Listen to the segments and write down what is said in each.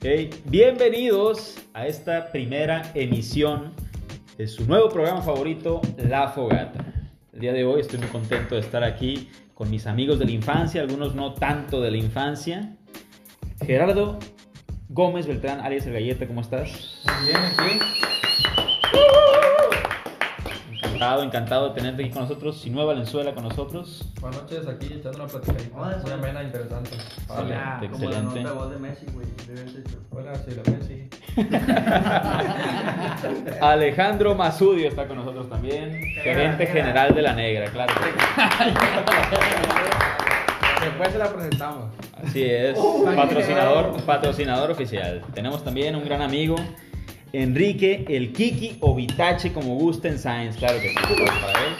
Bienvenidos a esta primera emisión de su nuevo programa favorito, La Fogata. El día de hoy estoy muy contento de estar aquí con mis amigos de la infancia, algunos no tanto de la infancia. Gerardo Gómez Beltrán, alias El Galleta, ¿cómo estás? Bien, aquí. Encantado, encantado de tenerte aquí con nosotros. Sinue Valenzuela con nosotros. Buenas noches, aquí echando una platicadita. Hola, Muy amena, interesante. Excelente, Hola, como la excelente. nota de voz de Messi, güey. Hola, soy la Messi. Alejandro Masudio está con nosotros también. Gerente general de La Negra, claro. Después se la presentamos. Así es, patrocinador, patrocinador oficial. Tenemos también un gran amigo, Enrique, el Kiki o Vitache, como gusten, Science, claro que sí, para él.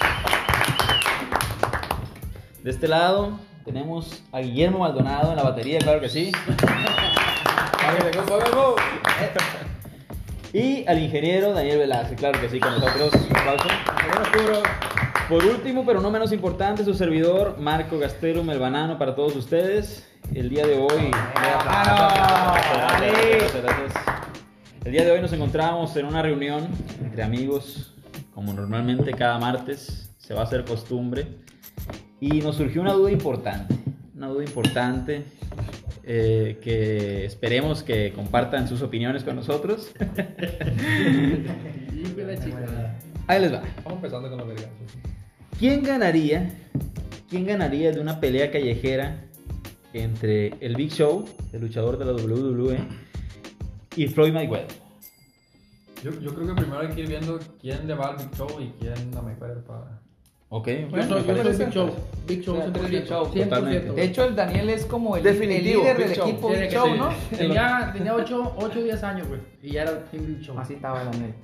De este lado tenemos a Guillermo Maldonado en la batería, claro que sí. Y al ingeniero Daniel Velázquez, claro que sí, con nosotros. Por último, pero no menos importante, su servidor Marco Gastero Melbanano para todos ustedes. El día de hoy. Gracias. El día de hoy nos encontramos en una reunión entre amigos, como normalmente cada martes se va a hacer costumbre, y nos surgió una duda importante, una duda importante eh, que esperemos que compartan sus opiniones con nosotros. Ahí les va. Vamos empezando con los vergazos. ¿Quién ganaría? ¿Quién ganaría de una pelea callejera entre el Big Show, el luchador de la WWE, y Floyd Mayweather? Yo, yo creo que primero hay que ir viendo quién le va al Big Show y quién a Mayweather para. Ok, Yo bueno, yo soy. Big Show. Big Show, siempre Big Big Show. Show. 100%. Totalmente. De hecho, el Daniel es como el, líder Big del Show. equipo Big Show. ¿no? Tenía, tenía 8 o 10 años, güey. Y ya era Team Big Show. Así estaba Daniel.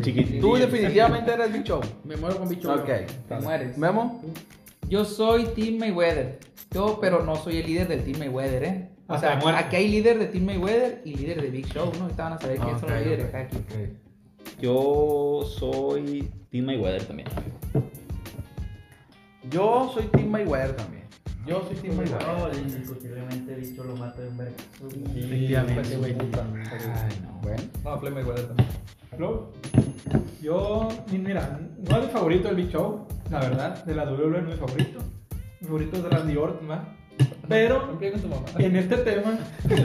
Chiquitito. Tú Tú definitivamente eres Big Show. Me muero con Big Show. Ok, te mueres. Memo. Yo soy Team Mayweather. Yo, pero no soy el líder del Team Mayweather, ¿eh? O sea, aquí hay líder de Team Mayweather y líder de Big Show, ¿no? Van a saber quiénes son los líderes ok, de cada equipo. Yo soy Team Mayweather también. Yo soy Team Mayweather también. Yo soy Team Mayweather. No, indiscutiblemente bicho lo mata de un vergazo. Efectivamente, güey. Ay, no. Bueno. No, Floyd Mayweather también. Flow. Yo, mira, no es mi favorito el Big Show, la verdad, de la WWE no es mi favorito. Mi favorito es Randy Orton. Pero en este tema,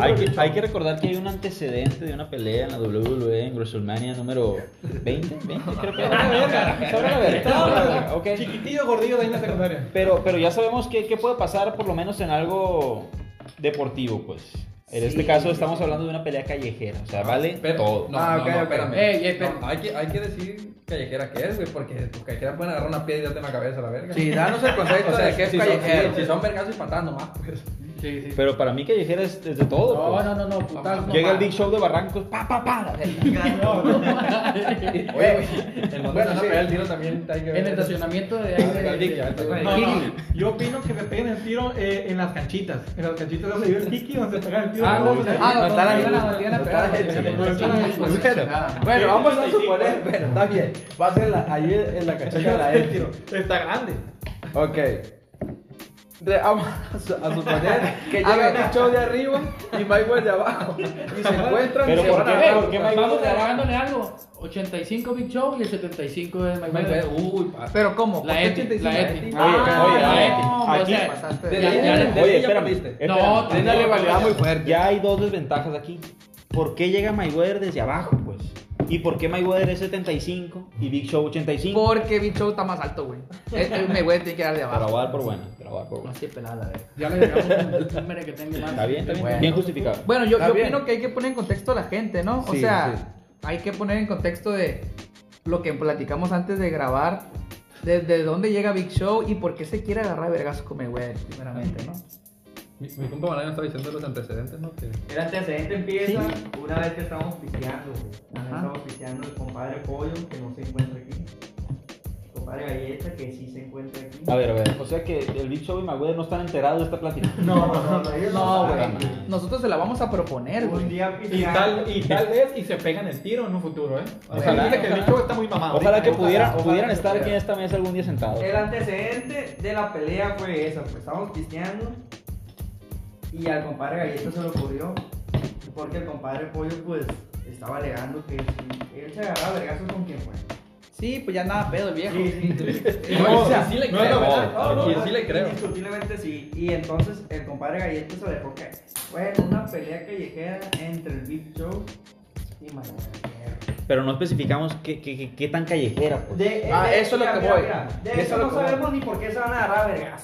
Hay que, hay que recordar que hay un antecedente de una pelea en la WWE en WrestleMania número 20, 20 creo que era. verga. Sobre la verga. Sobre la verga, ok. Chiquitillo, gordillo de ahí en la secundaria. Pero, pero ya sabemos que, que puede pasar por lo menos en algo deportivo, pues. En este Sí. caso estamos hablando de una pelea callejera, o sea, vale Pero- todo. No, Ah, no, ok, no, espérame. Ey, ey, espera. No, hay, que, hay que decir callejera que es, güey, porque tus callejeras pueden agarrar una piedra y darte en la cabeza, la verga. Sí, danos el concepto O sea, de qué es si son, callejero. si, son vergazos y patadas nomás, pues. Sí, sí. Pero para mí callejera es, es de todo. No, pues. no, no, no, putas. Llega el Big Show de Barrancos, pa, pa, pa, la verga. Oye, donde van a pegar el tiro también hay que ver. En el estacionamiento de No, no, yo opino que me peguen el tiro eh, en las canchitas. En las canchitas donde vive el Kiki, donde se pega el tiro. Ah, no, no, Ah, no, no, no, no, no, no, no, Sí, no, sí, no, sí, no, sí, no, sí, no, no. Bueno, vamos a pues, suponer, pero está bien. Va a ser ahí en la cacheta de la el. Está grande. Ok. De- vamos a, su- a suponer que llega. Big Show de arriba y Mayweather de abajo. Y se encuentran Pero y se ¿por van qué? a. ¿Por qué Mayweather? Vamos agregándole algo. 85 Big Show y el 75 de Mayweather, Mayweather. uy, pa. Pero ¿cómo? La ¿Por qué Eti, 85? la Eti. Oye, oye, la Eti. aquí- O sea, pasaste. Oye, espérame. No, Tiene una rivalidad muy fuerte. Ya hay dos desventajas aquí. ¿Por qué llega Mayweather desde abajo, pues? ¿Y por qué Mayweather es 75 y Big Show 85? Porque Big Show está más alto, güey. Eh, Mayweather tiene que dar de Te la abajo. voy a dar por buena. Te la voy a dar por buena. Así es pelada, la verdad. Ya le agregamos un número que tenga más. Está bien, está bien. Bueno. Bien justificado. Bueno, yo, yo opino que hay que poner en contexto a la gente, ¿no? o Sí, sea, sí. hay que poner en contexto de lo que platicamos antes de grabar, desde dónde llega Big Show y por qué se quiere agarrar de vergazos con Mayweather, primeramente, ¿no? Mi, mi compa Banana estaba diciendo los antecedentes, ¿no? Que El antecedente empieza una vez que estamos pisteando, güey. Una vez Ajá. Estamos pisteando el compadre Pollo, que no se encuentra aquí. El compadre Galleta, que sí se encuentra aquí. A ver, a ver. O sea que el Big Show y Mayweather no están enterados de esta plática. No, no, no, ellos No, no güey. saben. Nosotros se la vamos a proponer, Un güey. día Y pisteando. tal, y tal vez y se pegan el tiro en un futuro, ¿eh? O sea, Ojalá. dice que el bicho está muy mamado. Ojalá que pudieran, Ojalá pudieran estar aquí en esta mesa algún día sentados. El antecedente de la pelea fue esa, pues estábamos pisteando Y al compadre Galleta se le ocurrió. Porque el compadre Pollo, pues, estaba alegando que si él se agarraba vergazos con quien fue. Sí, pues ya nada pedo el viejo. No, o sea, sí, sí le no es creo. No, no, Sí, no, sí le creo. Indiscutiblemente sí. Y entonces el compadre Galleta se dejó caer. Bueno, una pelea callejera entre el Big Show y Mayweather. Pero no especificamos qué, qué, qué- qué tan callejera. pues. De, Ah, de- eso es lo que mira, voy. mira, De Eso no voy. sabemos ni por qué se van a agarrar a.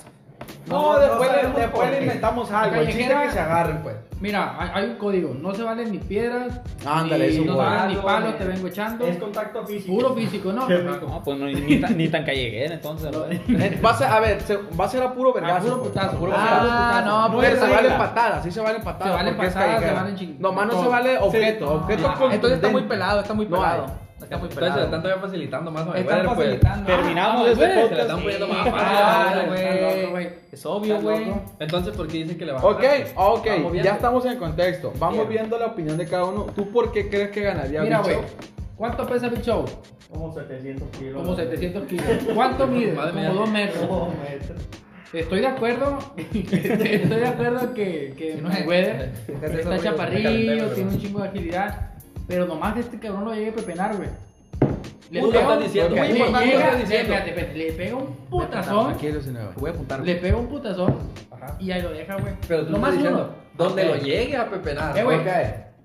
No, después, le, sabemos después le inventamos algo. El chiste que se agarren, pues. Mira, hay, hay un código. No se valen ni piedras. Ándale, ni, eso no se valen ni Palo, palos, te vengo echando. Es contacto físico. Puro físico, ¿no? No, pues no, ni, tan, ni tan entonces. Va a ser, a ver, se- va a ser a puro vergazo. A puro pues. putazo, Puro putazo. Ah, no, No pero es se valen patadas, sí se valen patadas. Se valen patadas, se valen ching- Nomás no se vale objeto, Sí. objeto Ah, Entonces está muy pelado, está muy No pelado. Está muy Entonces le pelado. están todavía facilitando más Están pues. facilitando. Terminamos Ah, este güey, se Se le podcast. están poniendo más fácil. güey. Es obvio, güey. Entonces, ¿por qué dicen que le va a Ok, ganar? ok, Vamos viendo. ya estamos en contexto. Vamos Bien. viendo la opinión de cada uno. ¿Tú por qué crees que ganaría Mira, güey. ¿Cuánto pesa Big Show? Como 700 kilos. Como 700 kilos. ¿Cuánto mide? Madre Como mía. 2 metros. Como metro. Estoy de acuerdo. Estoy de acuerdo que, que no es- esos está chaparrillo, tiene un chingo de agilidad. Pero nomás que este cabrón lo llegue a pepenar, güey. Le Puta, pega estás un- diciendo, le muy llega- importante lo que estás diciendo. espérate, espérate, le pega un putazón. Tranquilo, señor. Voy a apuntar. Le pega un putazón Ajá. y ahí lo deja, güey. Pero tú Lo estás más diciendo, uno. donde lo llegue a pepenar. Eh, güey.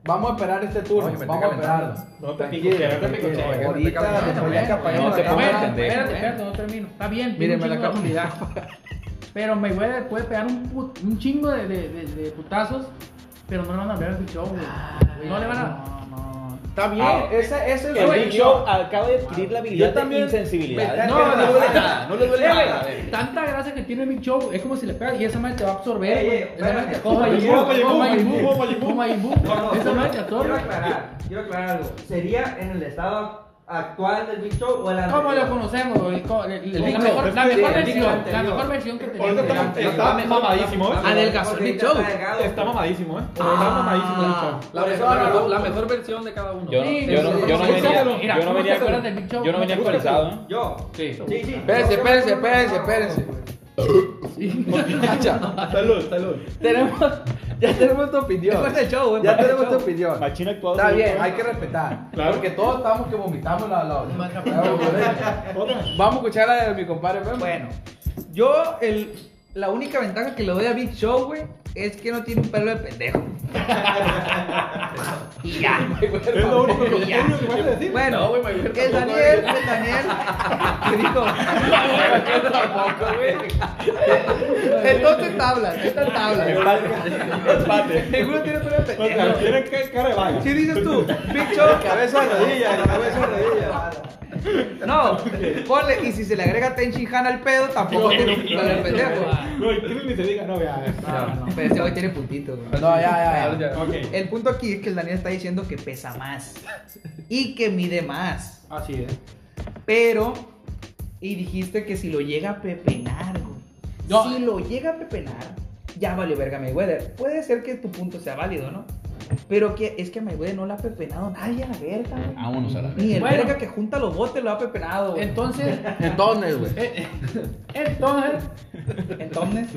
Vamos a esperar este turno. Oye, vamos a esperarlo. No te no Ahorita, No Espérate, espérate, no termino. Está bien, tiene Mire, un me la agilidad. Pero Mayweather puede pegar un, put- un chingo de, de, de, de putazos, pero no le van a ver el show, güey. No le van a. Está bien, Ah, ese, ese es El güey, Big Show acaba de adquirir la habilidad Yo también- de insensibilidad. Me- No, no le duele nada, no le duele Eh, nada. güey. Tanta grasa que tiene el Big Show, es como si le pegas y esa madre te va a absorber, Ey, güey. ey, Esa madre te no, Esa madre te quiero absorbe. aclarar, quiero aclarar algo. ¿Sería en el estado actual del Big Show o el anterior? ¿Cómo lo conocemos? güey? Co- el- el- El La mejor, la versión, Show la mejor versión que tenemos. está, está mamadísimo, ¿eh? Adelgazó el Big Show. Está mamadísimo, ¿eh? Está Ah. mamadísimo el Big Show. La, mejor, la, versión de cada uno. Yo no, yo no, yo no venía, yo no ¿cómo te venía, acuerdas del Big Show? yo no venía actualizado, ¿eh? Yo. Sí. Sí, sí. Espérense, espérense, espérense, espérense. Salud, salud. tenemos, ya tenemos tu opinión. Después del show, güey. Ya tenemos tu opinión. Machín actuado. Está bien, hay que respetar. Claro. Porque todos estamos que vomitamos la. la. Vamos a escuchar la de mi compadre. Bueno, yo el, la única ventaja que le doy a Big Show, güey, es que no tiene un pelo de pendejo. y ya. Es lo único que Ya. es que vas a decir. Bueno, No, güey, Mayweather que el tampoco, Daniel, güey. el Daniel, que dijo, tampoco, güey. entonces tablas, estas tablas. Empate. Ninguno tiene pelo de pendejo. tienen que- cara de vaga. Si dices tú, Big Show, Cabeza de rodilla, cabeza de rodilla. No, ponle, y si se le agrega Tenchin Han al pedo, tampoco tiene un pendejo. No, y ni se diga, no, ya. No, no, pero ese güey tiene puntitos, güey. No, ya, ya. El punto aquí es que el Daniel está diciendo que pesa más y que mide más. Así es. Pero, y dijiste que si lo llega a pepenar, güey. No. Si lo llega a pepenar, ya valió verga Mayweather. Puede ser que tu punto sea válido, ¿no? Pero que es que a Mayweather no le ha pepenado nadie a la verga, güey. Vámonos a la Ni el Bueno. verga que junta los botes lo ha pepenado, güey. Entonces, Entonces, güey. eh, entonces, Entonces,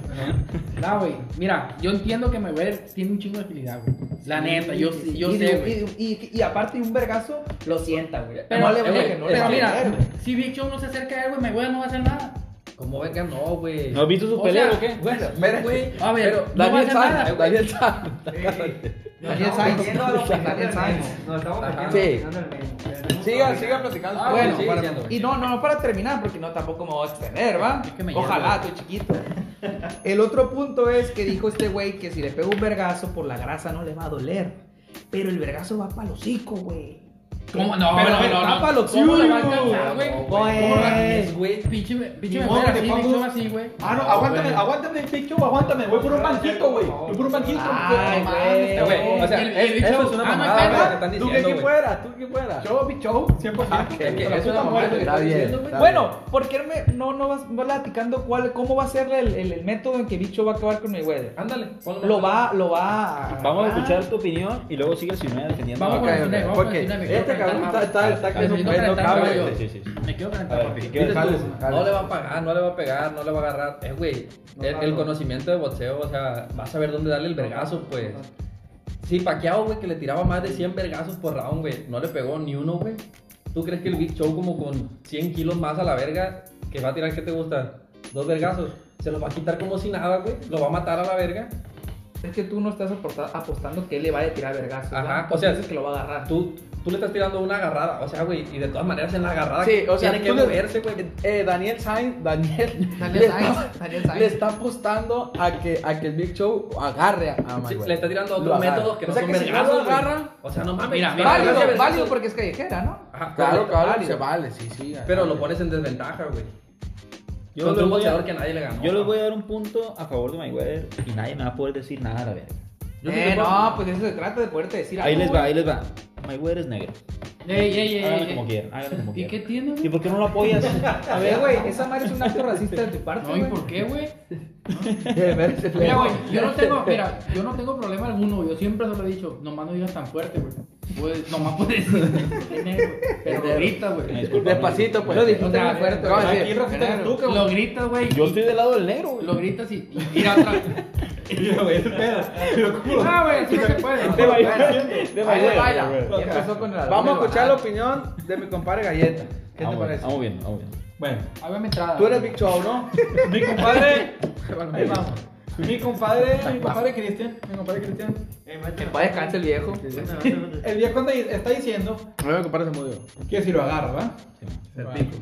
no, güey, mira, yo entiendo que Mayweather tiene un chingo de agilidad, güey. La neta, yo, Sí, sí, yo y, sé, güey. y, y- y aparte un vergazo, lo sienta, güey. Pero, no le eh, güey, que no le pero va a mira, güey. si Big Show no se acerca a él, güey, Mayweather no va a hacer nada. ¿Cómo venga? No, güey. ¿No has visto sus O peleas sea, o qué? Bueno, güey. A ver, pero no Daniel nada. San, Daniel San. Daniel No, Sainz. Daniel Sainz. Nos estamos Sí. a la opinión del Memo. Siga, siga platicando. Ah, Bueno, sí, para- y no, no, no para terminar, porque no tampoco me voy a extender, ¿va? Es que me Ojalá, estoy chiquito. El otro punto es que dijo este güey que si le pega un vergazo por la grasa no le va a doler. Pero el vergazo va para el hocico, güey. ¿Cómo? No, Pero no, me no, no. tapa los ¿Cómo le va a alcanzar, güey? No, ¿Cómo le va a- Pues, güey. Pinche, pinche modo que así, Show así, güey. Ah, no, aguántame, aguántame, Show, aguántame. Voy por un banquito, güey. Voy por un banquito. Ay, No güey. güey, o sea, El- el eso es una Ah, mamada, güey, que Tú que güey. fuera, tú quién fuera. Show, Big Show, 100%. Es que Pero eso es la mamada que Está bien, güey. Bueno, ¿por qué me, no, no vas, platicando cuál, cómo va a ser el, el, el método en que Bicho va a acabar con Mayweather? Ándale, ponlo Lo va, lo va a... Vamos a escuchar tu opinión y luego sigue Sinea defendiendo. Vamos el ok, cine, vamos ok. Cabrón está, está, está que no Necesito puede, no calentar, cabe. güey. Sí, sí, sí. Me jálese. No le va a pagar, no le va a pegar, no le va a agarrar. Eh, güey, el, conocimiento de boxeo, o sea, vas a ver dónde darle el vergazo, pues. Sí, Paquiao, güey, que le tiraba más de 100 vergazos por round, güey, no le pegó ni uno, güey. ¿Tú crees que el Big Show, como con 100 kilos más a la verga, que va a tirar, ¿qué te gusta? Dos vergazos. Se los va a quitar como si nada, güey. Lo va a matar a la verga. Es que tú no estás apostando que él le vaya a tirar vergazos. Ajá, o sea, Dices que lo va a agarrar. Tú, tú le estás tirando una agarrada, o sea, güey, y de todas maneras en la agarrada Sí, o sea, tiene que moverse, güey. Eh, Daniel Sainz, Daniel, Daniel le Sainz, está- Daniel Sainz. le está apostando a que, a que el Big Show agarre a, a Sí, Mayweather. le está tirando Lo otros métodos que o no sea, son que si no lo agarra, O sea, no mames. Mira, mira, válido, válido, válido, válido porque es callejera, ¿no? Ajá, claro, claro, válido. se vale, sí, sí. Pero lo pones en desventaja, güey. Yo Contra un voy a- boxeador que nadie le ganó. Yo les voy a dar un punto a favor de Mayweather y nadie me va a poder decir nada a la verga. Eh, te puedo- no, pues de eso se trata de poderte decir Ahí algo, les va, ahí les va. Mayweather es negro. Ey, ey, ey, Háganlo ey. como quieran, háganlo como ¿Y quieran. qué tiene, ¿Y güey? por qué no lo apoyas? A ver, güey, esa madre es un acto racista de tu parte, No, ¿y güey. por qué, güey? Mira, güey, yo no tengo, mira, yo no tengo problema alguno, güey. Yo siempre se lo he dicho, nomás no digas tan fuerte, güey. Puedes- nomás puedes decir, "Es negro", pero lo gritas, güey. disculpa, Despacito, pues. Lo dijiste muy fuerte, Aquí eres tú, cabrón. Lo gritas, güey. Yo estoy del lado del negro, güey. Lo gritas y, y mira otra. Mira, güey, ese pedo. Pero ¿cómo lo- Ah, güey, así no se puede. De baila. de el Vamos a escuchar la opinión de mi compadre Galleta. ¿Qué te parece? Vamos viendo, vamos viendo. Bueno, Hágame Ah, entrada. Tú eres Big Show, ¿no? mi compadre. Ahí vamos. Mi compadre, mi compadre Cristian, mi compadre Cristian, Que va descanse el viejo. el viejo anda- está diciendo No mi compadre se murió. que si lo agarra, ¿va? El pico.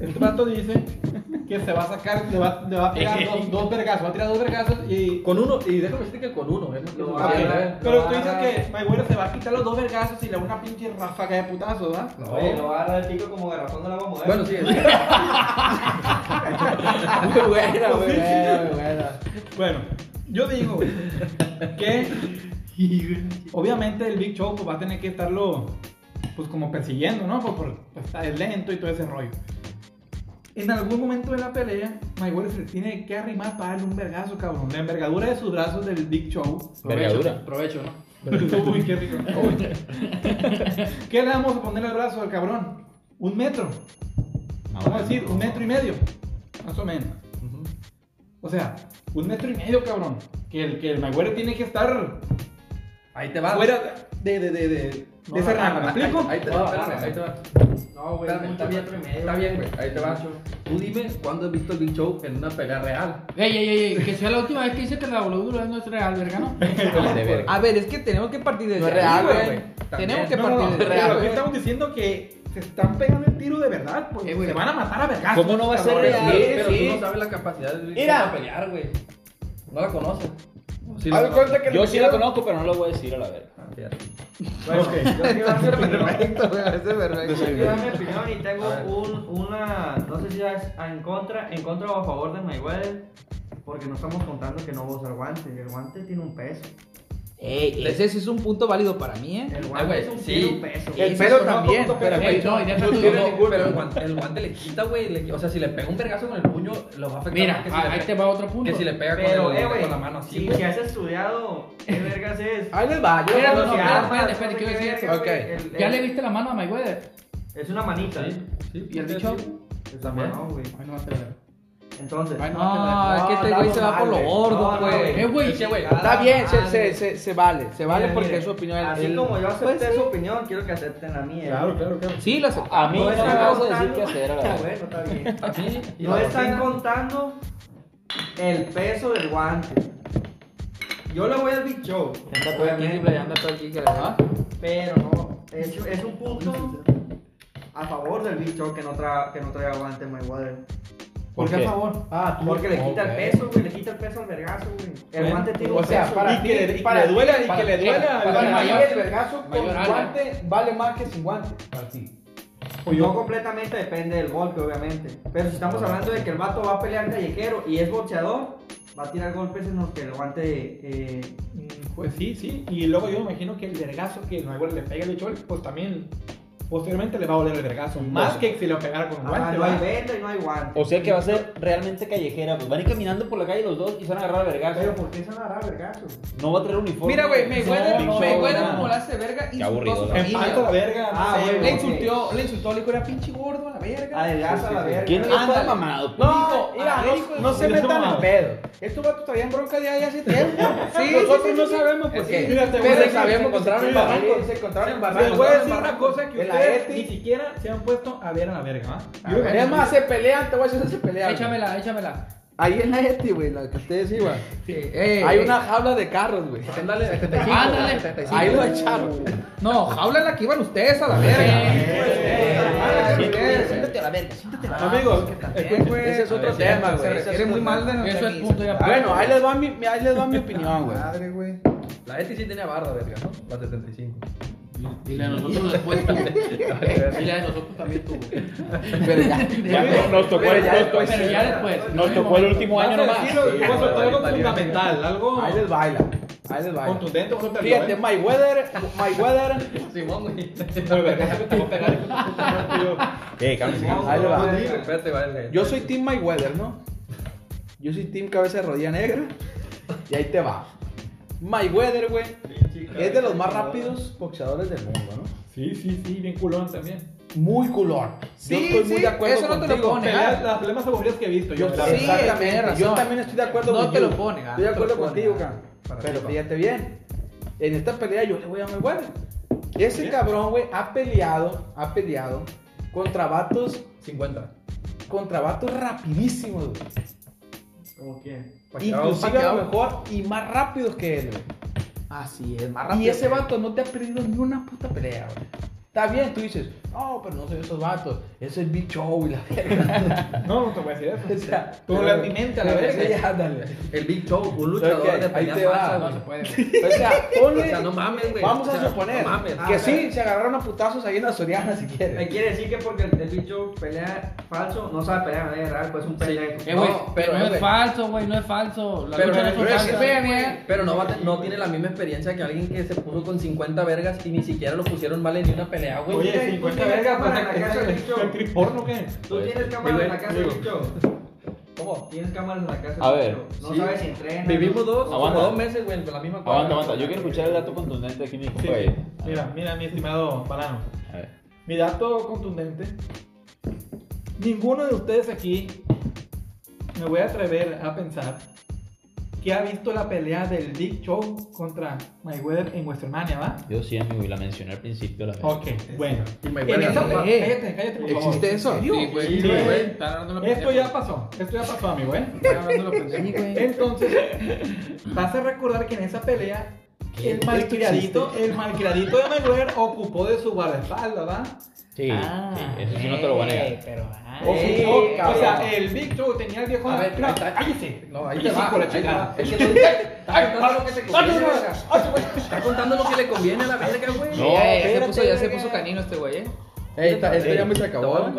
Este vato dice que se va a sacar, le va, le va a pegar dos, dos vergazos, va a tirar dos vergazos y. Con uno, y déjame decirte que con uno, ¿eh? Lo Ok, va a pero tú va dices que Mayweather se va a quitar los dos vergazos y le da una pinche ráfaga de putazos, ¿va? Oye, lo va a agarrar el pico como garrafón de la agua moderna. Bueno, sí, es- Muy buena, muy buena, muy buena. Bueno, yo digo güey, que obviamente el Big Show pues, va a tener que estarlo pues como persiguiendo, ¿no? Pues, por, pues, está es lento y todo ese rollo. En algún momento de la pelea, Mayweather se tiene que arrimar para darle un vergazo, cabrón. La envergadura de sus brazos del Big Show. Vergadura. Provecho, ¿no? Uy, qué rico. Uy. ¿Qué le vamos a poner al brazo al cabrón? Un metro. Vamos a decir, un metro y medio. Más o menos. O sea, un metro y medio, cabrón. Que el, que el Mayweather tiene que estar Ahí te va. fuera de, de, de, de, de ese rango. ¿Me explico? Ahí te va, ahí te va. No, güey, está bien, está bien, güey, ahí te va. Tú dime cuándo has visto el Big Show en una pelea real. Ey, ey, ey, ey, que sea la última vez que dice que la WWE no es real, verga, ¿no? De verga. A ver, es que tenemos que partir desde No es real, güey. güey. Tenemos que partir aquí güey. estamos diciendo que se están pegando el tiro de verdad, pues. Eh, se van a matar a vergazos. ¿Cómo no va a ser real? Pero sí. tú no sabes la capacidad para pelear, güey. No la conoces. Sí la cuenta que Yo sí la conozco, pero no lo voy a decir a la verga. Bueno, yo quiero dar mi opinión. Perfecto, güey, ese es Yo perfecto. quiero dar mi opinión y tengo un, una, no sé si es en contra, en contra o a favor de Mayweather, porque no estamos contando que no va a usar guante, y el guante tiene un peso. Ey, ese sí es un punto válido para mí, ¿eh? El guante güey, es un, sí. tiene peso. El Ese pelo también, pero Ey, no, y deja tú, Pero, no. pero el, guante, el guante le quita, güey. O sea, si le pega un vergazo con el puño, lo va a afectar Mira, si ah, le ahí te va otro punto. Que si le pega Pero, con, el- eh, güey, con la mano así, si, güey. si has estudiado, ¿qué vergas es? Ahí les va, yo Pero no, si espérate, espérate, no quiero decir ok. güey, el- ¿Ya el- le viste la mano a Mayweather? Es una manita. Sí, sí. ¿Y el sí. Es la mano, güey. Ay, no, espérate. Entonces, Ay, no, No, es que este güey se va por lo gordo, güey. Eh, güey. Está bien, se, se, se, se vale, se vale porque mire, es su opinión. Así Él- como yo acepté Pues sí. su opinión, quiero que acepten la mía. Claro, claro, claro. Sí, lo. A mí no me están vas a decir contando- qué hacer a la verga. Bueno, está bien. No la están contando el peso del guante. Yo le voy al todo todo Kiki, ¿verdad? pero no, es, es un punto a favor del Big Show que no, tra que no traiga guante Mayweather. ¿Por qué qué? a favor? Ah, tú. Porque le quita Ok. el peso, güey, le quita el peso al vergazo, güey. El guante tiene O un sea, peso. para Y que le- y que para le duela, y para que le duela Para ti mayor- el vergazo con área. guante vale más que sin guante. Para ti. Pues No yo, completamente depende del golpe, obviamente. Pero si estamos hablando de que el vato va a pelear callejero y es boxeador, va a tirar golpes en los que el guante. eh, mm, pues sí, sí. Y luego yo me imagino que el vergazo que el Mayweather le pega al Chol, pues también posteriormente le va a doler el vergazo. Más que si lo pegara con Ah, guante. no hay ¿va? venda y no hay guante. O sea que va a ser realmente callejera. Pues van a ir caminando por la calle los dos y se van a agarrar a vergazo. Pero ¿por qué se van a agarrar vergazos? No va a traer uniforme. Mira, güey, Mayweather, No, no, no. como la hace verga, Qué insultó a su aburrido. En la verga. Ah, Le güey. insultó, le insultó, le dijo, era pinche gordo a verga. Adelgaza la verga. ¿Quién ya está mamado? No, mira, no, no se metan no. en pedo. Estos vatos traían bronca de ahí hace tiempo. Sí, Nosotros sí, sí, no sí. sabemos por qué. Mira, te voy a decir, encontraron en mira, barrancos. Se encontraron en Les barrancos. voy a decir una cosa que ustedes ETI. ni siquiera se han puesto a ver a la verga. Es más, se pelean, te voy a decir, se pelean. Échamela, échamela. Ahí en la ETI, güey, la que ustedes iban. Sí, ey, Hay ey. una jaula de carros, güey. Ándale. 75, Ándale. 75. Ahí lo echaron. No, jaula en la que iban ustedes a la verga. Siéntate a la verga, siéntate a la Amigos, También, güey. ese es otro tema, Se güey, es refiere muy mal de nuestra Eso es punto amistad. Bueno, ahí les va mi, ahí les va mi opinión, güey. Madre, güey. La Eti sí tenía barda, verga, ¿no? La 75. Y la de nosotros después tuvo. Y la de nosotros también tuvo. Pero ya. Ya, nos tocó el- Pero ya después. Nos tocó el último año nomás. a algo fundamental, algo Ahí les baila. Ahí les baila. contundente. vos te Fíjate, ¿eh? Mayweather, Mayweather. Simón, güey. Eh. Ahí. Yo soy Team Mayweather, ¿no? Yo soy Team Cabeza de Rodilla Negra. Y ahí te va. Mayweather, güey, es de los más rápidos boxeadores del mundo, ¿no? Sí, sí, sí, bien culón también. Muy culón. Sí, yo estoy muy de acuerdo eso no te lo contigo. puedo negar. Peleas- Las peleas más aburridas que he visto. Yo Yo, la sí, exactamente. razón. Yo también estoy de acuerdo No con te you. lo puedo negar, Estoy de no te lo acuerdo contigo. Can. Para Pero fíjate bien. En esta pelea yo le voy a Mayweather. Ese cabrón, güey, ha peleado, ha peleado contra vatos, 50. contra vatos rapidísimos, güey. ¿Cómo quién? Inclusive a lo mejor y más rápidos que él, güey. Así es, más rápido. Y ese vato no te ha perdido ni una puta pelea, güey. Está bien, tú dices, no, pero no soy esos vatos. Es Big Show y la verga. No, no te voy a decir eso. o sea, Tú le das mi mente a la verga. El Big Show, un luchador de ahí pelea te va. falsa, No se puede. O sea, ponle. O sea, no mames, güey. Vamos O a suponer no mames. que Ah, sí, se agarraron a putazos ahí en la Soriana si Me quieren. quiere decir que porque el, el bicho pelea falso, no sabe pelear en la vida real, pues es un pendejo. Eh, güey, No, pero pero, no güey. es falso, güey, no es falso. La Pero- lucha no pero no, a no tiene la misma experiencia que alguien que se puso con 50 vergas y ni siquiera lo pusieron mal en ni una pelea, güey. Oye, Oye, 50 ¿tú tienes vergas, pues cámara en la casa del ¿es bicho? Actriz porno qué? ¿Tú tienes cámara Sí, en la casa bicho? ¿Cómo? ¿Tienes cámaras en la casa A ver? No sí. sabes si entrena. Vivimos dos, Aguanta. dos meses, güey, en la misma cuadra. Aguanta, aguanta. Yo quiero escuchar el dato contundente aquí, mi compa. mira, mira, mi estimado Palano. A ver. Mi dato contundente. Ninguno de ustedes aquí me voy a atrever a pensar que ha visto la pelea del Big Show contra Mayweather en WrestleMania, ¿va? Yo sí, amigo, y la mencioné al principio. La. Ok, bueno. Y En Mayweather esa no, pelea, eh. cállate, cállate, por favor. ¿Existe eso? ¿En? Sí, güey. Sí, Sí, güey. güey. Están hablando lo Esto ya pasó, esto ya pasó, amigo, ¿eh? Están hablando güey. Entonces, vas a recordar que en esa pelea, el malcriadito, el malcriadito de Mayweather ocupó de su guardaespaldas, ¿va? Sí, Ah, sí, eso sí no te lo voy a negar. eh, Pero, ah, Ocupó, Sí, o sea, el Big Show tenía el viejo. A ver, está. cállese. No, ahí te va. la ahí va. Es que tú estás contando lo que te conviene. Estás contando lo que le conviene a la verga, güey. ya, ya, ya se puso, ya se puso canino este güey, eh. Ey, esta- esto ya me se acabó. ¿eh?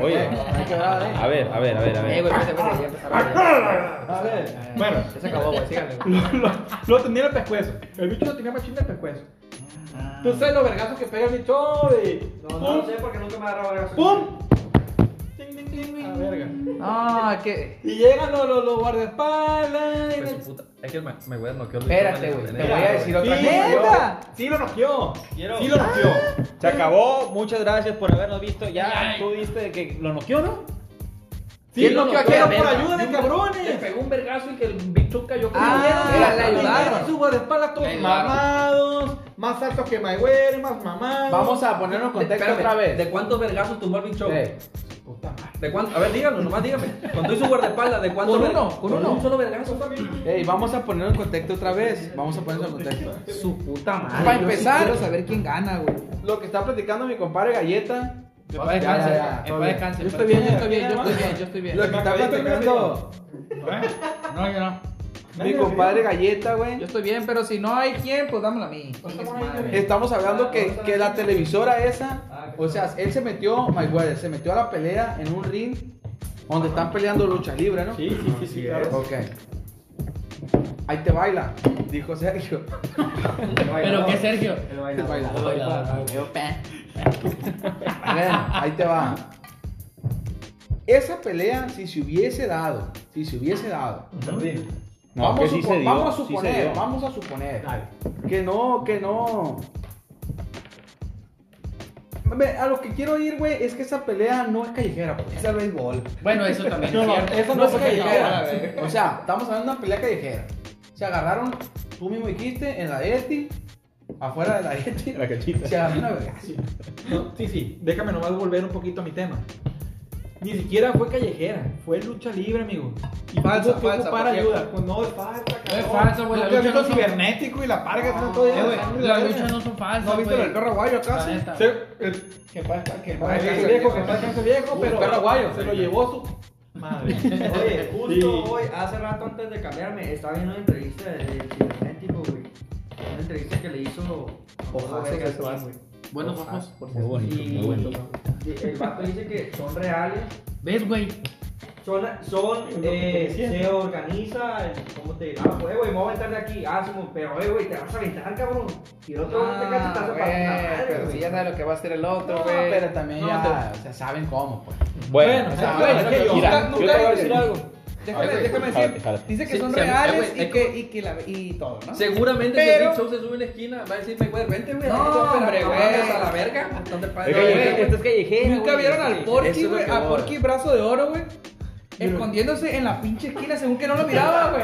Oye, dar, ¿eh? a ver, a ver, a ver, a Eh, ver. güey, espérate, espérate, ya empezaron. ya. A ver. Bueno, Ya se acabó, güey, síganle. lo, lo, lo tenía en el pescuezo. El bicho lo tenía machín en el pescuezo. Tú sabes los vergazos que pega el bicho de. No, no lo sé porque nunca me ha agarrado vergas. ¡Pum! A la verga. No, que. Y llegan los, los, los guardaespaldas. y Pues su puta. Es que el May- Mayweather noqueó al Espérate, bicho, güey, la te voy a decir otra Sí, cosa. lo- ¡Neta! Sí lo noqueó. Quiero- Sí lo noqueó. Se acabó. Muchas gracias por habernos visto. Ya tú diste que lo noqueó, ¿no? Sí, ¿Quién lo noqueó a quién? Por Verga. ayuda de Le cabrones. pegó un vergazo y que el Big Show cayó como Ah, la Llegan ayudaron. sus guardaespaldas todos Le ayudaron. mamados, más altos que Mayweather, más mamados. Vamos a ponernos en contexto otra vez. ¿De cuántos vergazos tumbó el Puta madre. ¿De cuánto? A ver, díganlo, nomás dígame. Cuando hizo guardaespaldas, ¿de cuántos Con ver- uno, con uno. un solo vergazo. ey, vamos a ponernos en contexto otra vez. Vamos a ponernos en contexto. Su puta madre. Para empezar- Quiero saber quién gana, güey. Lo que está platicando mi compadre Galleta. Paz descanse. paz descanse. Yo estoy bien, Yo estoy bien, yo estoy bien, yo estoy bien. Lo que está platicando No, yo no. Mi compadre Galleta, güey. Yo estoy bien, pero si no hay quien, pues dámelo a mí. Madre. Estamos hablando que, que la televisora esa, o sea, él se metió, Mayweather, se metió a la pelea en un ring donde están peleando lucha libre, ¿no? Sí, sí, sí, sí, claro. Ok. Ahí te baila, dijo Sergio. Pero que Sergio. El bailador. Baila. Bailador. Bueno, ahí te va. Esa pelea, si se hubiese dado, si se hubiese dado, No, vamos, sí supo- se dio, vamos a sí se suponer, dio. vamos a suponer Dale. que no, que no. A lo que quiero ir, güey, es que esa pelea no es callejera, porque es el béisbol. Bueno, eso también No, es no, cierto. eso No no es callejera. callejera. O sea, estamos hablando de una pelea callejera. Se agarraron, tú mismo dijiste, en la ETI, afuera de la ETI. La cachita. Se agarraron a. No, sí, sí, déjame nomás volver un poquito a mi tema. Ni siquiera fue callejera, fue lucha libre, amigo. Y Falsa, tuvo que falsa, cierto. ayuda. Pues no es falsa, cabrón. es falsa, güey, la ¿No has lucha visto no son- cibernético y la parga está todo Eh, la verga? no son falsas, ¿No viste güey. el perro aguayo. Se- el- Que pasa, que pasa. viejo, que ese viejo, pero perro aguayo. se lo llevó su madre. Oye, justo Sí. hoy, hace rato antes de cambiarme, estaba viendo una entrevista de, cibernético, güey. Una entrevista que le hizo Verga, ese vato. güey. Buenos ojos. Muy bonito, Y muy bonito. el vato dice que son reales, ¿Ves, güey? son, son eh, te se organiza, ¿cómo te dirá? Ah, pues, güey, me voy a aventar de aquí, ah, pero, eh, güey, te vas a aventar, cabrón. Y el otro güey te casi te Ah, hace güey, pero güey. si ya sabe lo que va a hacer el otro, No, güey. pero también No, ya, o sea, saben cómo, pues. Bueno, Bueno, O sea, güey, es que yo- mira, nunca, yo nunca te voy a decir algo. Déjame, güey. déjame decir. Dice que Sí, son eh, reales güey, y, es que, y, que la, y todo, ¿no? Seguramente si Pero- el Big Show se sube en la esquina, va a decir, Mayweather, vente, güey. No, esperar". hombre, No güey. mames, a la verga. ¿Dónde Es padre? callejera, esto es callejera, ¿Nunca vieron al Porky, güey? A. Porky brazo de oro, güey. Escondiéndose en la pinche esquina según que no lo miraba, güey.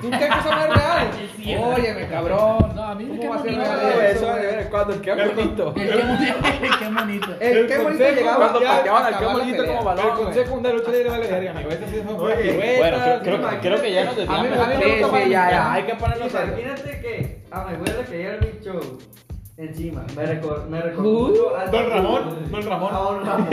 ¿Tú crees que eso no es real? Óyeme, cabrón. No, a mí ¿Cómo qué va a ser bonito, real eso, güey? cuando el que bonito. Qué bonito. Qué bonito. El El qué bonito consejo, llegaba cuando ya pateaban al la bonito como balón. El consejo de lucha libre vale verga, amigo. Ese sí fue Bueno, creo, que ya nos A mí, desviamos. a mí me gusta ya, el- ya, hay que ponernos a Imagínate que a Mayweather que llega el Big Show encima. Me recordó, me recordó Uh, mucho al- Don Ramón, Don Ramón. A Don Ramón.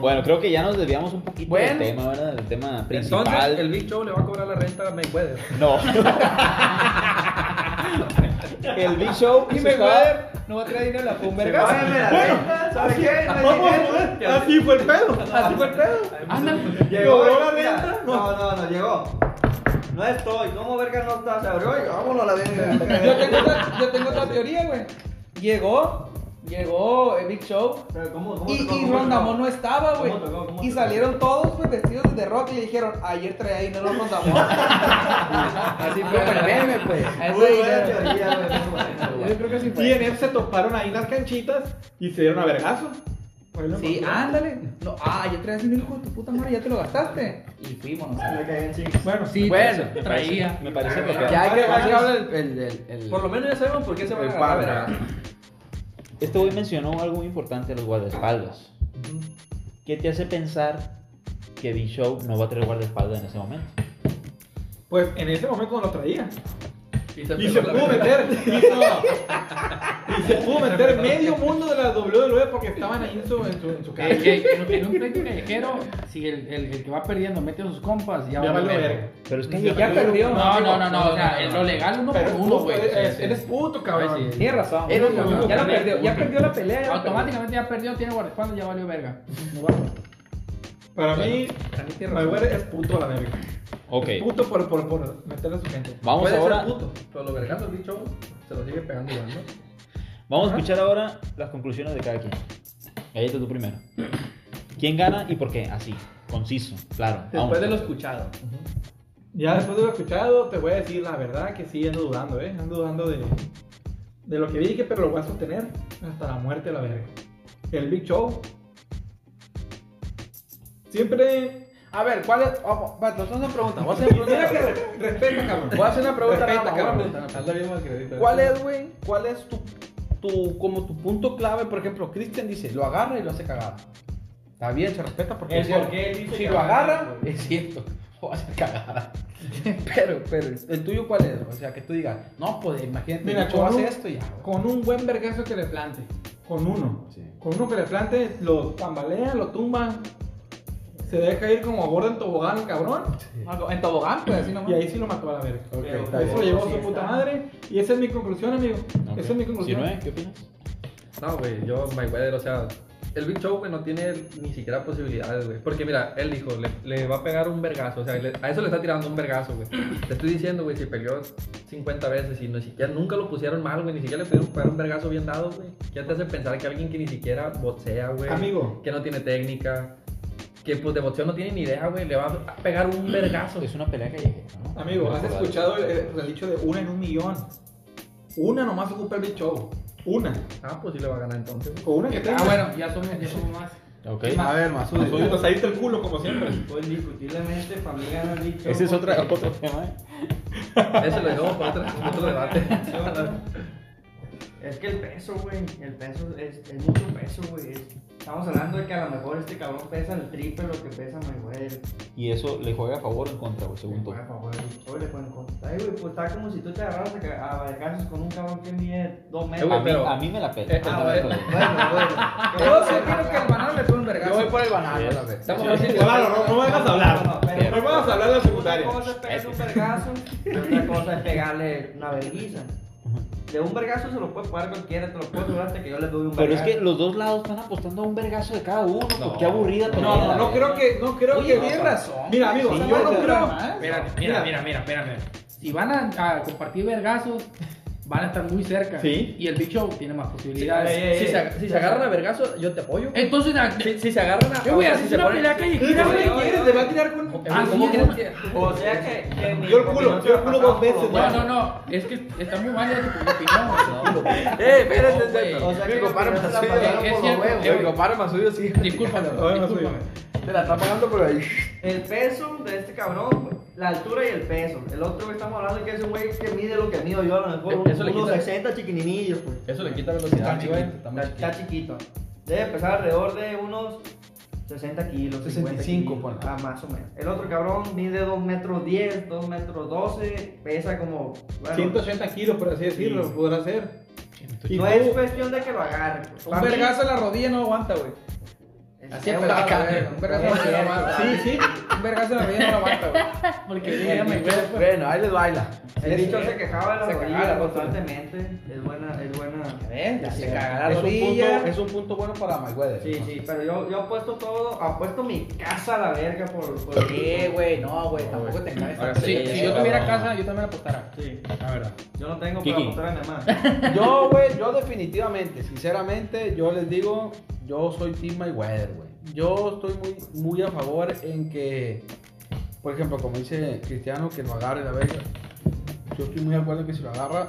Bueno, creo que ya nos desviamos un poquito Bueno. del tema, ¿verdad? Del tema principal. Entonces, el Big Show le va a cobrar la renta a Mayweather. No. el Big Show Y Mayweather no va a traer dinero a la Pumberga. Así fue el pedo. Así fue el pedo. Ándale. Llegó, ¿Cobró la renta? No, no, no, llegó. No estoy. ¿Cómo verga no está? Se abrió y vámonos a la Yo verga. tengo otra, yo tengo otra teoría, güey. Llegó, llegó el Big Show. Pero ¿cómo, cómo Y, tocó? y ¿Cómo Ron tocó? Damon no estaba, güey. ¿Cómo tocó? ¿Cómo Y salieron todos, güey, vestidos de rock y le dijeron, ayer traía dinero Ron Damon. Así fue el meme, pues. Eso teoría, güey. Yo creo que sí Y en eso se toparon ahí las canchitas y se dieron a vergazo. Sí, ándale. No, ah, ayer traías dinero, hijo de tu puta madre, ya te lo gastaste. Y fuimos. Bueno, Sí, Bueno, Me traía. Me parece que Ya hay que, hablar el, el, el, el- Por lo menos ya sabemos por qué se van a. ¿verdad? Este güey mencionó algo muy importante a los guardaespaldas. ¿Qué te hace pensar que Big Show no va a tener guardaespaldas en ese momento? Pues en ese momento no lo traía. Y se, pudo meter. Y se pudo meter medio mundo de la WWE porque estaban ahí en su, en su, en su casa. Eh, que en, un pleito callejero, si el, el, el que va perdiendo mete a sus compas, ya, Ya va a valió ver. verga. Pero es que Ya perdió. No, no, no, no, o sea, en lo legal uno Pero por uno, güey. eres, eres puto, cabrón. Tienes razón. Ya lo ya la perdió, ya perdió la pelea. ya Automáticamente ya perdió, tiene guardaespaldas, ya valió verga. Para mí. Mayweather es puto a la verga. Ok, Es puto por, por, por meterle a su gente. vamos Puede ahora. ser puto, pero los vergazos del Big Show se los sigue pegando igual, ¿no? Vamos a escuchar ahora las conclusiones de cada quien. Ahí está tú primero. ¿Quién gana y por qué? Así, conciso, claro. Después Vamos. de lo escuchado. Ya después de lo escuchado, te voy a decir la verdad que sí ando dudando, ¿eh? Ando dudando de, de lo que dije, pero lo voy a sostener hasta la muerte la verga. El Big Show. Siempre. A ver, ¿cuál es? Vamos, va, te a hacer una pregunta. Voy a hacer una Mira que pregunta. re- respeta, cabrón. Voy a hacer una pregunta. Respeta, cabrón. ¿Cuál es, güey? ¿Cuál es tu, tu, como tu punto clave? Por ejemplo, Christian dice, lo agarra y lo hace cagada. Está bien, se respeta porque es él dice si que lo agarra, es cierto. Lo va a hacer cagada. pero, pero, ¿el tuyo cuál es? O sea, que tú digas, no, pues imagínate, Mira, Mira, hace un- esto ya. Con un buen vergazo que le plante. Con uno. Sí. Con uno que le plante, lo tambalea, lo tumba. Se deja ir como gordo en tobogán, cabrón. En tobogán, pues así nomás. Y ahí sí lo mató a la verga. Ok, Pero está eso lo bien. llevó a Sí, su puta está. madre. Y esa es mi conclusión, amigo. Ok. Esa es mi conclusión. Sinue, ¿qué opinas? No, güey, yo Mayweather, o sea, el Big Show, güey, no tiene ni siquiera posibilidades, güey. Porque mira, él dijo, le, le va a pegar un vergazo. O sea, le- a eso le está tirando un vergazo, güey. Te estoy diciendo, güey, si peleó 50 veces y ni siquiera nunca lo pusieron mal, güey. Ni siquiera le pudieron pegar un vergazo bien dado, güey. Ya te hace pensar que alguien que ni siquiera boxea, güey. Amigo. Que no tiene técnica. Que pues de boxeo no tiene ni idea, güey. Le va a pegar un vergazo. Es una pelea callejera, ¿no? Amigo, ¿has escuchado el, el dicho de una en un millón? Una nomás ocupa el Big Show. Una. Ah, pues sí le va a ganar entonces. O una que tenga. Ah, bueno, ya somos, ya somos más. Ok. A ver, Masud. Soy pasadito el culo, como siempre. Pues indiscutiblemente, para mí gana el Big Show. Ese es otro tema, ¿eh? Ese lo dejamos para otro, otro debate. Es que el peso, güey, el peso es, es mucho peso, güey. Es- Estamos hablando de que a lo mejor este cabrón pesa el triple lo que pesa Mayweather. Y eso le juega a favor o en contra, güey, según tú. Por favor, hoy le ponen contra. Ay, güey, pues está como si tú te agarras a, a con un cabrón que mide dos Eh, metros. A mí, pero- a mí me la pela. Eh, Ah, eh, bueno, bueno. Yo sí que el banano le pone un Yo vergazo. voy por el banano. Estamos Claro, no, no a hablar. No, no, pero- No vamos a hablar de la secundaria. Una cosa es pegarle un vergazo otra cosa es pegarle una verguiza. De un vergazo se lo puede pagar cualquiera, te lo puedo asegurar hasta que yo le doy un Pero es vergazo. que los dos lados están apostando a un vergazo de cada uno. No. pues qué aburrida pelea. No, no, no creo que. No creo Oye, que. tienes razón. Mira, amigo, Sí, yo no creo. Espérate, mira, mira, mira, espérame. Si van a, a compartir vergazos, van a estar muy cerca. Sí. Y el Big Show tiene más posibilidades. Sí, eh, Si se, si se agarran a vergazo, yo te apoyo. Entonces, a- Si, si se agarran a. ¿Te va a tirar con.? Ah, ¿Cómo quieres güey. que.? O sea que. Yo el culo, yo el culo dos veces, No, no, no. Es que está muy mal ya tu opinión. Eh, espérate. O sea que Mi compadre es cierto, eh, compadre sí. Discúlpame, discúlpame. Te la está pagando, pero ahí. El peso de este cabrón, la altura y el peso. El otro güey estamos hablando de que es un güey que mide lo que mido yo, a lo mejor Eso le unos quita- 60 chiquininillos, pues. Eso le quita velocidad, Está güey. chiquito, está, está chiquito. Debe pesar alrededor de unos 60 kilos. 50 65, kilos. ponle. Ah, más o menos. El otro cabrón mide 2 metros 10, 2 metros 12, pesa como... bueno, 180 kilos, por así decirlo, Sí. podrá ser. No es cuestión de que lo agarre. pues. Un vergazo en la rodilla no aguanta, güey. Así. Un vergazo en la. Sí, sí. Un vergazo en la no lo aguanta, güey. Porque Mayweather. Bueno, ahí les baila. El bicho se quejaba de la Se rodilla constantemente. Es buena, es buena. ¿Ves? Ya se Sí. caga la un, rodilla. es un punto bueno para Mayweather. Sí, sí, pero yo, yo apuesto todo, apuesto mi casa a la verga por... por ¿Qué, güey? No, güey. Tampoco te Si, sí, si yo tuviera casa, yo también apostara. Sí, La verdad. yo no tengo para apostar a mi mamá. Yo, güey, yo definitivamente, sinceramente, yo les digo, yo soy Team Mayweather, güey. Yo estoy muy, muy a favor en que, por ejemplo, como dice Cristiano, que lo agarre la verga. Yo estoy muy de acuerdo en que si lo agarra,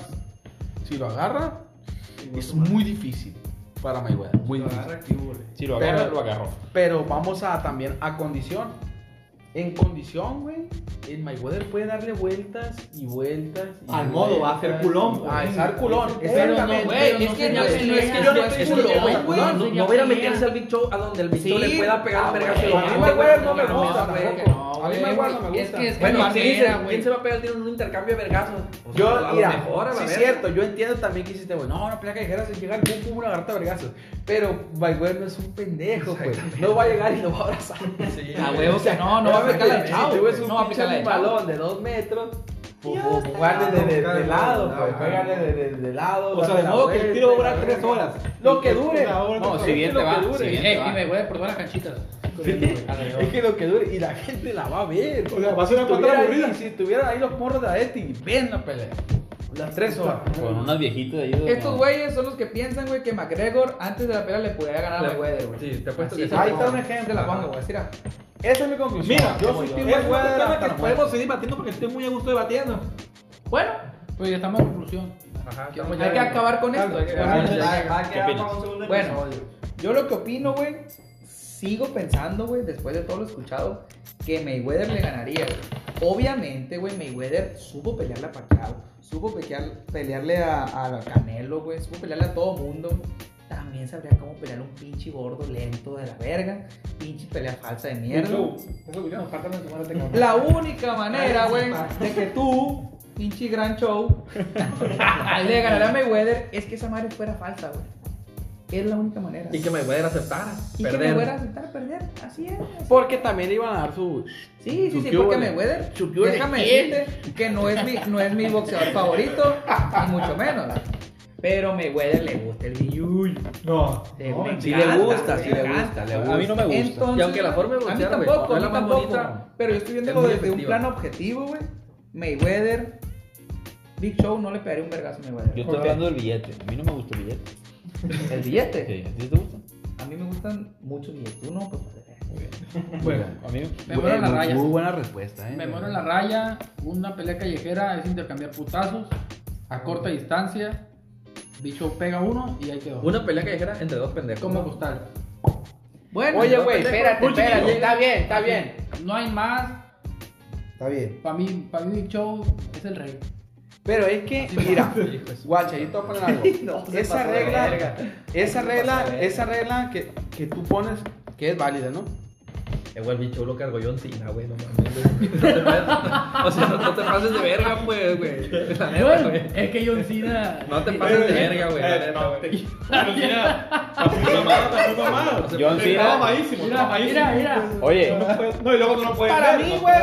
si lo agarra, es muy difícil para Mayweather, muy Lo difícil. agarra. Si lo agarra, Pero- lo agarró. Pero vamos a también a condición. En condición, güey, el Mayweather puede darle vueltas y vueltas. y Al modo, va a ser culón, Ah, estar culón. Exactamente. güey, Es que no es- es que yo no es Es culón, güey. no, voy a meterse al Big Show a donde el Big Show le pueda pegar Ah, un vergazo. a mí Mayweather no me gusta, güey. Tampoco. A mí Mayweather no me Es gusta. que es Bueno, que no era, güey. ¿quién se va a pegar el tiro en un intercambio de vergazos? Pues, Yo, a lo mira, mejor, a la sí es cierto, yo entiendo también que hiciste, güey, no, una pelea callejera sin llegar, pum, pum, una garta de vergazos. Pero Mayweather no es un pendejo, güey. No va a llegar y lo va a abrazar. Sí. A huevo que no, no va a aplicar Si chao. tú ves un No va a pinche balón de dos metros, jugarle de, de, de lado, pues, jugarle de, de, de lado. O sea, de modo que el tiro dura la tres verga. horas. Lo que dure. No, tres si bien lo te va, si bien Ey, te va. y Mayweather por todas las canchitas. Es que lo que dure, y la gente la va a ver. O sea, va a ser una ahí, aburrida. Si estuvieran ahí los morros de Aeti, ven la pelea. Las tres horas. Con unas viejitas ahí. Estos güeyes son los que piensan, güey, que McGregor antes de la pelea le podía ganar a Mayweather, güey. Sí, te apuesto que sí. Ahí la está un ejemplo. La pongo, güey. Mira. Esa es mi conclusión. Mira, yo soy. Team que la podemos seguir debatiendo porque estoy muy a gusto debatiendo. Bueno, Pues ya estamos en conclusión. Ajá, hay que acabar con esto. Bueno. Yo lo que opino, güey, sigo pensando, güey, después de todo lo escuchado, que Mayweather le ganaría, güey. Obviamente, güey, Mayweather supo pelearle a Pacquiao, supo pelear- pelearle a, a Canelo, güey, supo pelearle a todo mundo. También sabría cómo pelearle a un pinche gordo lento de la verga, pinche pelea falsa de mierda. Este. La única manera, güey, de que tú, pinche gran show, le ganara a Mayweather es que esa madre fuera falsa, güey. Es la única manera. Y que Mayweather aceptara. Y que perder. Mayweather aceptara perder. Así es. Porque también le iban a dar su. Sí, sí, Su sí, porque huele. Mayweather, déjame decirte que no es mi, no es mi boxeador favorito, ni mucho menos. Pero Mayweather le gusta el billuyo. No. Le- no, me Sí le gusta, me sí le gusta, le A gusta. mí no me gusta. Entonces, Y aunque la forma de a mí boxear, tampoco, no a es mí la más tampoco. bonita, Pero yo estoy es viéndolo muy desde un plano objetivo, güey. Mayweather, Big Show no le pegaría un vergazo a Mayweather. Yo estoy hablando del billete. A mí no me gusta el billete. El billete. Sí, ¿A ti te gusta? A mí me gustan muchos billetes. Uno, pues. Bueno, a mí Me muero en la Muy- raya. Muy buena respuesta, ¿eh? Me muero en la raya. Una pelea callejera es intercambiar putazos a corta distancia. Bicho pega uno y ahí quedó. Una pelea callejera entre dos pendejos. Como costal. Bueno, Oye, güey, espérate, espérate. Está bien, está bien. No hay más. Está bien. Para mí, para mí Big Show es el rey. Pero es que, mira, guacha, yo te voy a poner algo. No, se esa regla, esa regla, de verga. esa regla que, que tú pones, que es válida, ¿no? Güey, el bicho lo cargó John Cena, güey, no mames, güey. No te pases- O sea, no, no te pases de verga, pues, güey. La neta, Bueno, güey. es que John Cena. No te pases de verga, güey. La Eh, neta, no, güey. John Cena, Mira, mamadísimo. mira, mira. Oye, No, y luego tú no puedes Para ver, mí, no güey,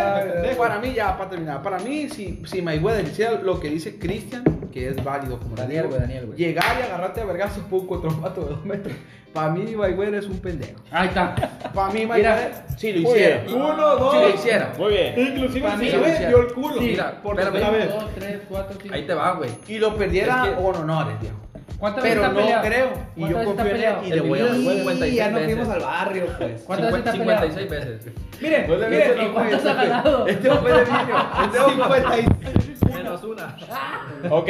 ver, para mí ya, para terminar, para mí, si, si Mayweather hiciera lo que dice Christian, que es válido. Como Daniel, güey, Daniel, güey. Llegar y agarrarte a vergazos pum contra un pato de dos metros. Para mí, Mayweather es un pendejo. Ahí está. Para mí, Mayweather. Si lo hiciera. Uno, dos. Si lo hiciera. Muy bien. Inclusive si le dio el culo. Sí, mira, por espérame, vez. Dos, tres, cuatro, cinco. Ahí te va, güey. Y lo perdiera es que... con honores, viejo. ¿Cuántas pero veces no creo. Y yo confío en él y le voy a dar 56 ya no fuimos al barrio, pues. ¿Cuántas veces 56 veces. Miren, pues miren, ¿cuántas ha pues. ganado? Este fue de niño. Este 56. Osasuna. Ok.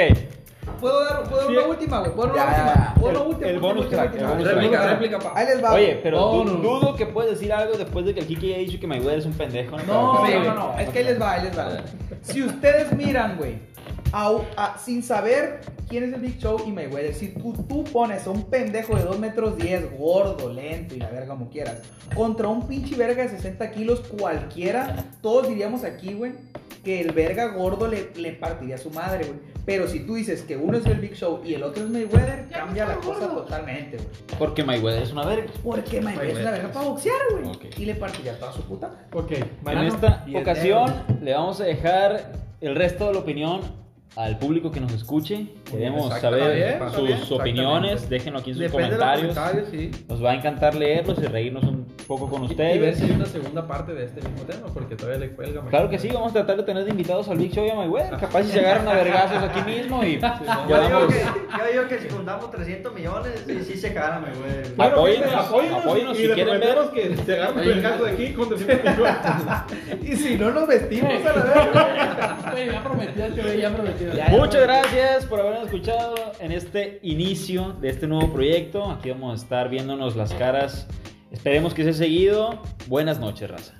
¿Puedo dar, puedo dar una última, güey? ¿Puedo dar una última? ¿Puedo dar una última? El bonus track, Réplica, pa. Ahí les va. Oye, pero dudo que puedes decir algo después de que el Kiki haya dicho que Mayweather es un pendejo. No, no, no, no, es que ahí les va, ahí les va. Si ustedes miran, güey, a- a- sin saber quién es el Big Show y Mayweather, si tú, tú pones a un pendejo de 2 metros 10, gordo, lento y la verga como quieras, contra un pinche verga de 60 kilos cualquiera, todos diríamos aquí, güey, que el verga gordo le, le partiría a su madre, güey. Pero si tú dices que uno es el Big Show y el otro es Mayweather, cambia la cosa totalmente, güey. Porque Mayweather es una verga. Porque Mayweather es la verga para boxear, güey. Y le partiría toda su puta. Ok, En esta ocasión le vamos a dejar el resto de la opinión al público que nos escuche. Queremos saber sus opiniones. Déjenlo aquí en sus Depende comentarios. comentarios, sí. Nos va a encantar leerlos y reírnos un poco con Y ver ustedes. si hay una segunda parte de este mismo tema, porque todavía le cuelga. Claro que sí, vamos a tratar de tener de invitados al Big Show y a Mayweather. Capaz si se agarran a vergazos aquí mismo y Yo digo, que, yo digo que si juntamos 300 millones, sí, sí se cagan, güey. Bueno, Apóyennos, gente, apóyennos apóyennos y si quieren prometemos que se agarren el caso de aquí con 300 millones. Y si no nos vestimos a la. Güey, ya güey, ya prometió. Ya. Muchas gracias por habernos escuchado en este inicio de este nuevo proyecto. Aquí vamos a estar viéndonos las caras. Esperemos que sea seguido. Buenas noches, raza.